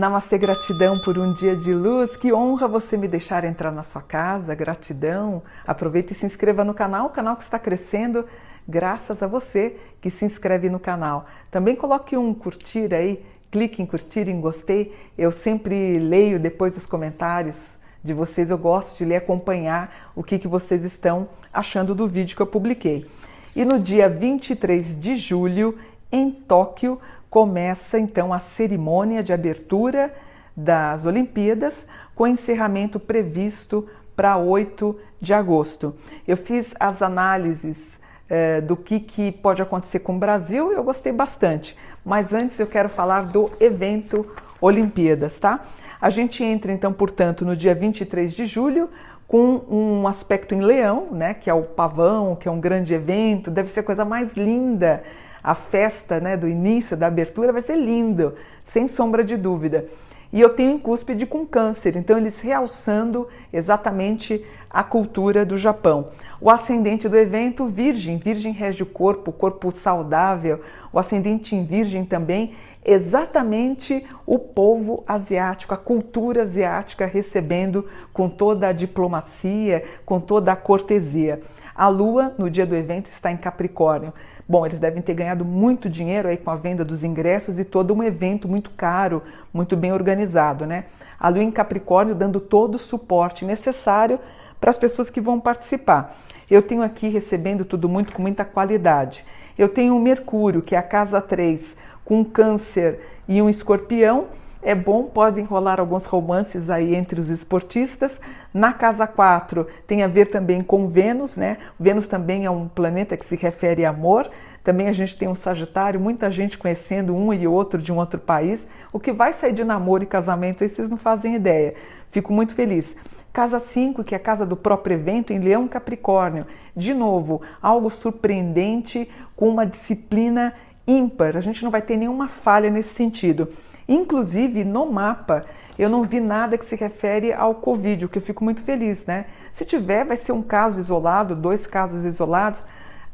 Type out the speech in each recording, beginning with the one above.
Namastê, gratidão por um dia de luz. Que honra você me deixar entrar na sua casa. Gratidão. Aproveite e se inscreva no canal, o canal que está crescendo graças a você que se inscreve no canal. Também coloque um curtir aí, clique em curtir, em gostei. Eu sempre leio depois os comentários de vocês. Eu gosto de ler, acompanhar o que, que vocês estão achando do vídeo que eu publiquei. E no dia 23 de julho, em Tóquio, começa então a cerimônia de abertura das Olimpíadas, com encerramento previsto para 8 de agosto. Eu fiz as análises eh, do que, que pode acontecer com o Brasil, eu gostei bastante. Mas antes eu quero falar do evento Olimpíadas, tá? A gente entra então, portanto, no dia 23 de julho com um aspecto em leão, né, que é o pavão, que é um grande evento, deve ser a coisa mais linda a festa né, do início, da abertura, vai ser lindo, sem sombra de dúvida. E eu tenho em cúspide com câncer, então eles realçando exatamente a cultura do Japão. O ascendente do evento, virgem, virgem rege o corpo, corpo saudável, o ascendente em virgem também, exatamente o povo asiático, a cultura asiática recebendo com toda a diplomacia, com toda a cortesia. A lua, no dia do evento, está em Capricórnio. Bom, eles devem ter ganhado muito dinheiro aí com a venda dos ingressos e todo um evento muito caro, muito bem organizado, né? A Lua em Capricórnio dando todo o suporte necessário para as pessoas que vão participar. Eu tenho aqui recebendo tudo muito com muita qualidade. Eu tenho um Mercúrio, que é a casa 3, com um câncer e um escorpião, é bom, pode enrolar alguns romances aí entre os esportistas. Na casa 4 tem a ver também com Vênus, né? Vênus também é um planeta que se refere a amor. Também a gente tem um Sagitário, muita gente conhecendo um e outro de um outro país. O que vai sair de namoro e casamento, vocês não fazem ideia. Fico muito feliz. Casa 5, que é a casa do próprio evento, em Leão Capricórnio. De novo, algo surpreendente com uma disciplina ímpar. A gente não vai ter nenhuma falha nesse sentido. Inclusive, no mapa, eu não vi nada que se refere ao Covid, o que eu fico muito feliz, né? Se tiver, vai ser um caso isolado, dois casos isolados,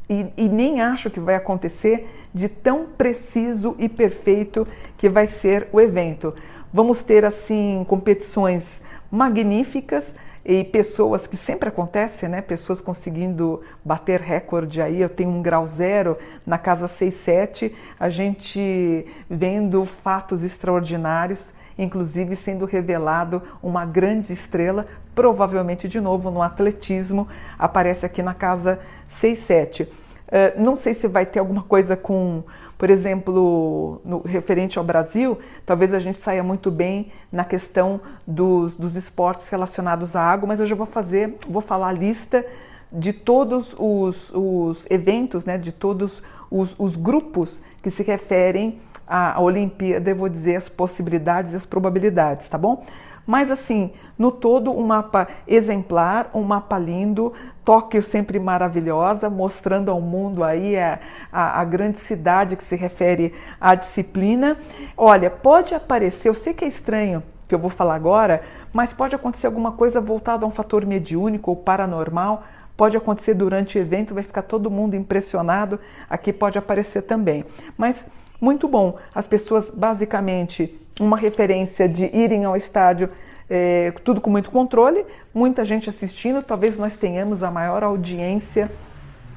e, e, nem acho que vai acontecer de tão preciso e perfeito que vai ser o evento. Vamos ter, assim, competições magníficas e pessoas que sempre acontece, né? Pessoas conseguindo bater recorde aí. Eu tenho um grau zero na casa 67, a gente vendo fatos extraordinários, inclusive sendo revelado uma grande estrela, provavelmente de novo no atletismo, aparece aqui na casa 67. Eh, não sei se vai ter alguma coisa com por exemplo, no, referente ao Brasil, talvez a gente saia muito bem na questão dos, dos esportes relacionados à água, mas eu já vou fazer, vou falar a lista de todos os, os eventos, né, de todos os, os grupos que se referem à Olimpíada, eu vou dizer as possibilidades e as probabilidades, tá bom? Mas assim, no todo, um mapa exemplar, um mapa lindo, Tóquio sempre maravilhosa, mostrando ao mundo aí a, a, a, grande cidade que se refere à disciplina. Olha, pode aparecer, eu sei que é estranho que eu vou falar agora, mas pode acontecer alguma coisa voltada a um fator mediúnico ou paranormal. Pode acontecer durante o evento, vai ficar todo mundo impressionado. Aqui pode aparecer também. Mas muito bom. As pessoas, basicamente, uma referência de irem ao estádio, é, tudo com muito controle, muita gente assistindo. Talvez nós tenhamos a maior audiência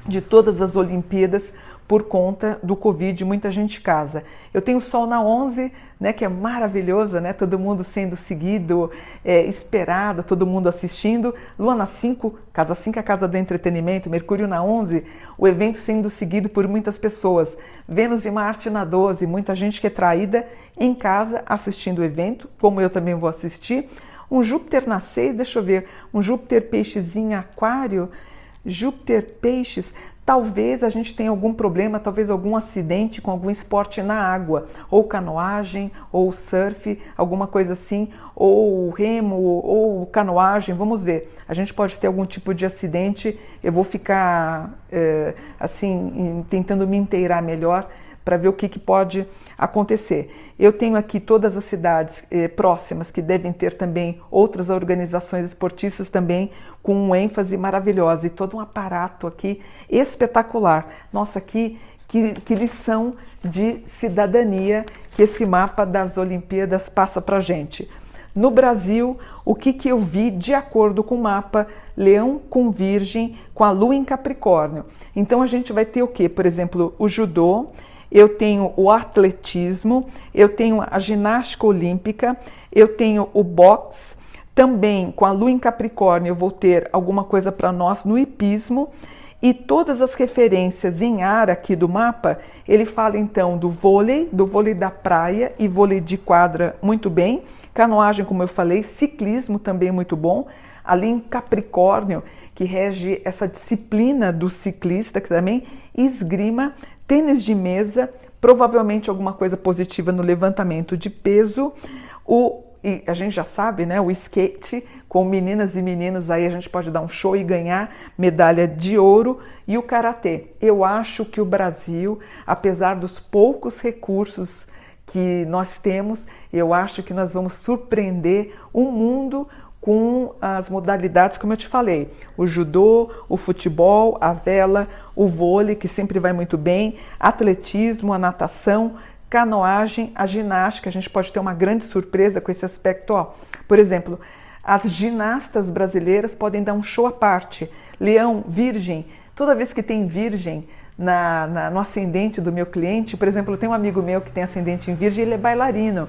de todas as Olimpíadas por conta do Covid, muita gente casa. Eu tenho Sol na 11, né, que é maravilhosa, né, todo mundo sendo seguido, é, esperado, todo mundo assistindo. Lua na 5, casa 5 é a casa do entretenimento, Mercúrio na 11, o evento sendo seguido por muitas pessoas. Vênus e Marte na 12, muita gente que é traída em casa assistindo o evento, como eu também vou assistir. Um Júpiter na 6, deixa eu ver, um Júpiter peixes em aquário, Júpiter peixes, talvez a gente tenha algum problema, talvez algum acidente com algum esporte na água, ou canoagem, ou surf, alguma coisa assim, ou remo, ou canoagem, vamos ver. A gente pode ter algum tipo de acidente, eu vou ficar é, assim, tentando me inteirar melhor para ver o que, que, pode acontecer. Eu tenho aqui todas as cidades eh, próximas que devem ter também outras organizações esportistas também com um ênfase maravilhosa e todo um aparato aqui espetacular. Nossa, aqui que, que lição de cidadania que esse mapa das Olimpíadas passa para gente. No Brasil, o que, que eu vi de acordo com o mapa Leão com Virgem, com a Lua em Capricórnio. Então a gente vai ter o que? Por exemplo, o judô, eu tenho o atletismo, eu tenho a ginástica olímpica, eu tenho o boxe, também com a Lua em Capricórnio eu vou ter alguma coisa para nós no hipismo. E todas as referências em ar aqui do mapa, ele fala então do vôlei, do vôlei da praia e vôlei de quadra muito bem, canoagem, como eu falei, ciclismo também muito bom, ali em Capricórnio, que rege essa disciplina do ciclista, que também esgrima, tênis de mesa, provavelmente alguma coisa positiva no levantamento de peso, o e a gente já sabe, né, o skate com meninas e meninos aí a gente pode dar um show e ganhar medalha de ouro e o karatê. Eu acho que o Brasil, apesar dos poucos recursos que nós temos, eu acho que nós vamos surpreender o mundo com as modalidades, como eu te falei, o judô, o futebol, a vela, o vôlei, que sempre vai muito bem, atletismo, a natação, canoagem, a ginástica, a gente pode ter uma grande surpresa com esse aspecto. Ó. Por exemplo, as ginastas brasileiras podem dar um show à parte. Leão, Virgem, toda vez que tem Virgem na, na, no ascendente do meu cliente, por exemplo, tem um amigo meu que tem ascendente em Virgem, ele é bailarino.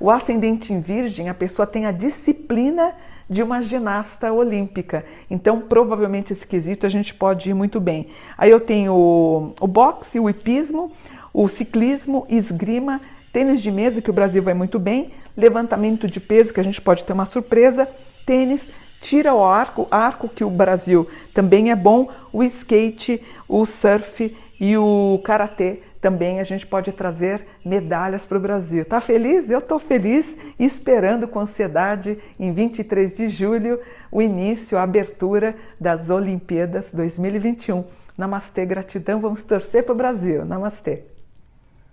O ascendente em Virgem, a pessoa tem a disciplina de uma ginasta olímpica. Então, provavelmente esse quesito a gente pode ir muito bem. Aí eu tenho o, o boxe, o hipismo, o ciclismo, esgrima, tênis de mesa, que o Brasil vai muito bem, levantamento de peso, que a gente pode ter uma surpresa, tênis, tira o arco, arco que o Brasil também é bom, o skate, o surf e o karatê também a gente pode trazer medalhas para o Brasil. Tá feliz? Eu estou feliz, esperando com ansiedade em 23 de julho o início, a abertura das Olimpíadas 2021. Namastê, gratidão, vamos torcer para o Brasil. Namastê.